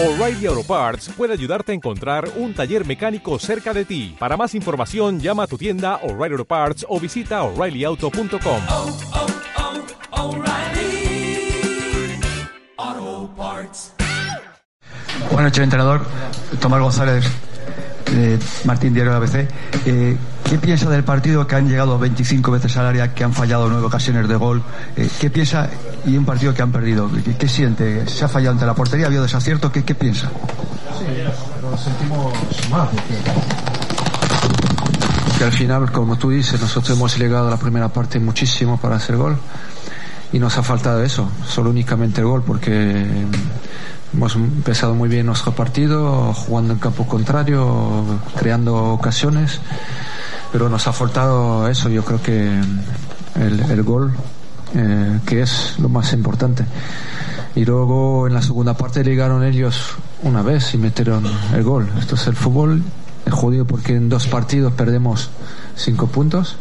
O'Reilly Auto Parts puede ayudarte a encontrar un taller mecánico cerca de ti. Para más información, llama a tu tienda O'Reilly Auto Parts o visita oreillyauto.com. oh, oh, noches, entrenador. Tomás González, de Martín Diario de ABC. Eh, ¿Qué piensa del partido que han llegado 25 veces al área, que han fallado nueve ocasiones de gol? Eh, ¿Qué piensa y un partido que han perdido? ¿Qué, siente? ¿Se ha fallado ante la portería? ¿Ha habido desacierto? ¿Qué, piensa? Nos sentimos mal porque al final, como tú dices, nosotros hemos llegado a la primera parte muchísimo para hacer gol y nos ha faltado eso, solo únicamente el gol porque hemos empezado muy bien nuestro partido, jugando en campo contrario, creando ocasiones, pero nos ha faltado eso, yo creo que el, el gol, eh, que es lo más importante. Y luego en la segunda parte llegaron ellos una vez y metieron el gol. Esto es el fútbol, es jodido porque en dos partidos perdemos cinco puntos.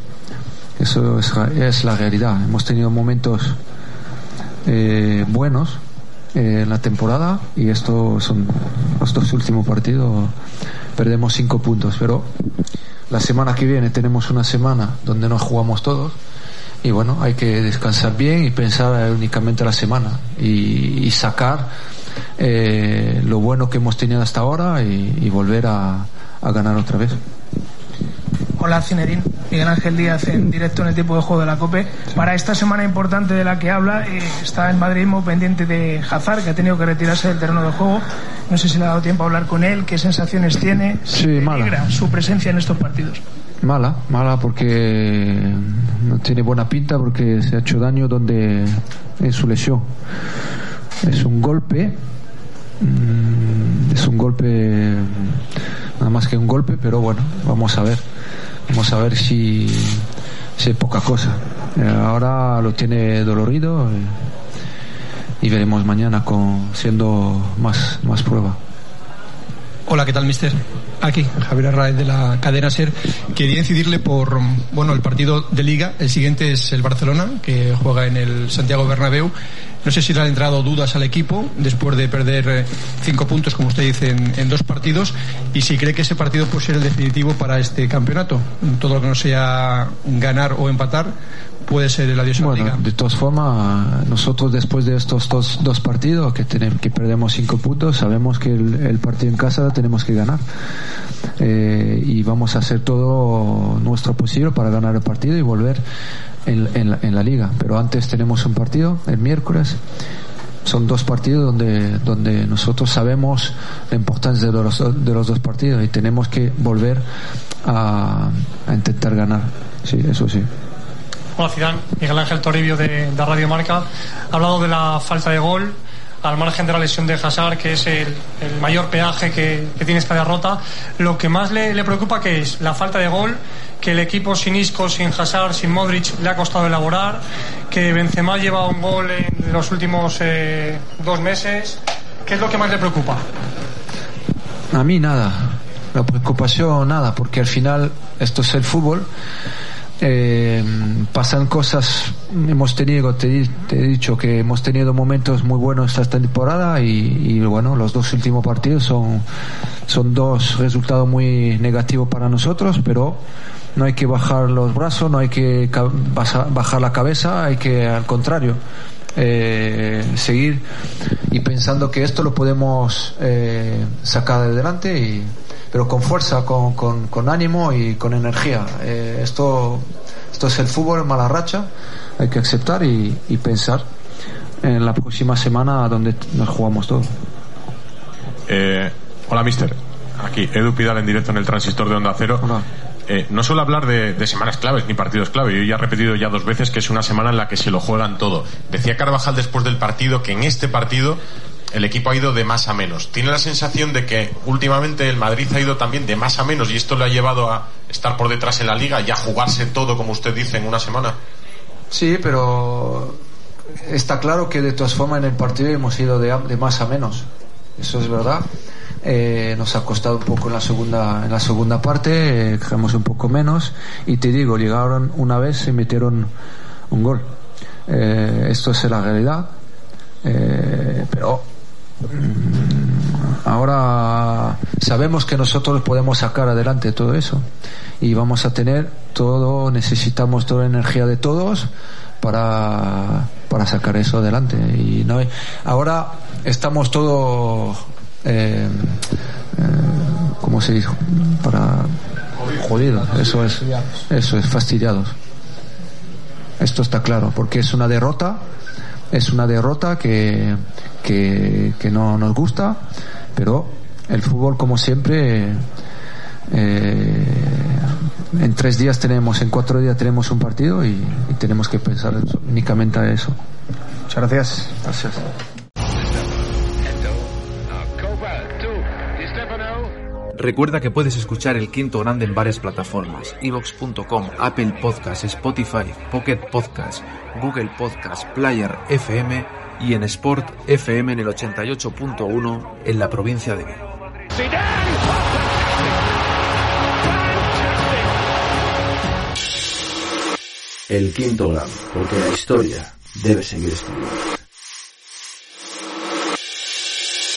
Eso es, es la realidad. Hemos tenido momentos eh, buenos eh, la temporada y estos son los dos últimos partidos. Perdemos cinco puntos, pero la semana que viene tenemos una semana donde nos jugamos todos y bueno, hay que descansar bien y pensar únicamente la semana y, y sacar eh, lo bueno que hemos tenido hasta ahora y, y volver a, a ganar otra vez. Hola Cinerín, Miguel Ángel Díaz en directo en el tiempo de juego de la COPE. Para esta semana importante de la que habla, eh, está el madridismo pendiente de Hazard, que ha tenido que retirarse del terreno de juego. No sé si le ha dado tiempo a hablar con él, qué sensaciones tiene, Sí, si mala. su presencia en estos partidos. Mala, mala porque no tiene buena pinta porque se ha hecho daño donde en su lesión. Es un golpe, mm, es un golpe, nada más que un golpe, pero bueno, vamos a ver, vamos a ver si, si es poca cosa. Eh, Ahora lo tiene dolorido eh, y veremos mañana con siendo más, más prueba. Hola, ¿qué tal, mister? Aquí, Javier Arraez de la cadena SER. Quería incidirle por, bueno, el partido de Liga. El siguiente es el Barcelona, que juega en el Santiago Bernabéu. No sé si le han entrado dudas al equipo después de perder eh, cinco puntos, como usted dice, en, en dos partidos. Y si cree que ese partido puede ser el definitivo para este campeonato. Todo lo que no sea ganar o empatar puede ser el adiós a la Bueno, Liga. de todas formas, nosotros después de estos dos, dos partidos que, tenemos, que perdemos cinco puntos, sabemos que el, el partido en casa tenemos que ganar. Eh, y vamos a hacer todo nuestro posible para ganar el partido y volver en, en la, en la liga. Pero antes tenemos un partido el miércoles. Son dos partidos donde, donde nosotros sabemos la importancia de los, de los dos partidos y tenemos que volver a, a intentar ganar. Sí, eso sí. Hola Zidane, Miguel Ángel Toribio de, de Radio Marca. Ha hablado de la falta de gol, al margen de la lesión de Hazard, que es el, mayor peaje que, que tiene esta derrota. Lo que más le, le preocupa que es la falta de gol, que el equipo sin Isco, sin Hazard, sin Modric le ha costado elaborar, que Benzema lleva un gol en los últimos eh, dos meses. ¿Qué es lo que más le preocupa? A mí nada, la preocupación nada, porque al final esto es el fútbol. Eh, pasan cosas, hemos tenido, te, he dicho que hemos tenido momentos muy buenos esta temporada y, bueno, los dos últimos partidos son, son dos resultados muy negativos para nosotros, pero no hay que bajar los brazos, no hay que bajar la cabeza, hay que al contrario eh, seguir y pensando que esto lo podemos eh, sacar adelante y pero con fuerza, con, con, con ánimo y con energía. Eh, esto, esto es el fútbol, mala racha, hay que aceptar y, y pensar en la próxima semana donde nos jugamos todo. Eh, hola, mister. Aquí, Edu Pidal en directo en el transistor de Onda Cero. Eh, no suelo hablar de, de semanas claves ni partidos clave. Yo ya he repetido ya dos veces que es una semana en la que se lo juegan todo. Decía Carvajal después del partido que en este partido el equipo ha ido de más a menos. ¿Tiene la sensación de que últimamente el Madrid ha ido también de más a menos y esto le ha llevado a estar por detrás en la liga y a jugarse todo, como usted dice, en una semana? Sí, pero está claro que de todas formas en el partido hemos ido de, de más a menos. Eso es verdad. Eh, nos ha costado un poco en la segunda en la segunda parte, eh, creamos un poco menos y te digo, llegaron una vez y metieron un gol. Eh, esto es la realidad. Eh, pero ahora sabemos que nosotros podemos sacar adelante todo eso y vamos a tener todo, necesitamos toda la energía de todos para, para sacar eso adelante. Y no ahora estamos todos, eh, eh, ¿cómo se dice? Para jodidos, eso es, eso es, fastidiados. Esto está claro, porque es una derrota, es una derrota que, que, que no nos gusta, pero el fútbol, como siempre, eh, en tres días tenemos, en cuatro días tenemos un partido y, y tenemos que pensar únicamente a eso. Muchas gracias. Gracias. Recuerda que puedes escuchar El Quinto Grande en varias plataformas, evox.com, Apple Podcasts, Spotify, Pocket Podcasts, Google Podcasts, Player FM y en Sport FM en el 88.1 en la provincia de Vigo. El Quinto Grande, porque la historia debe seguir escribiendo.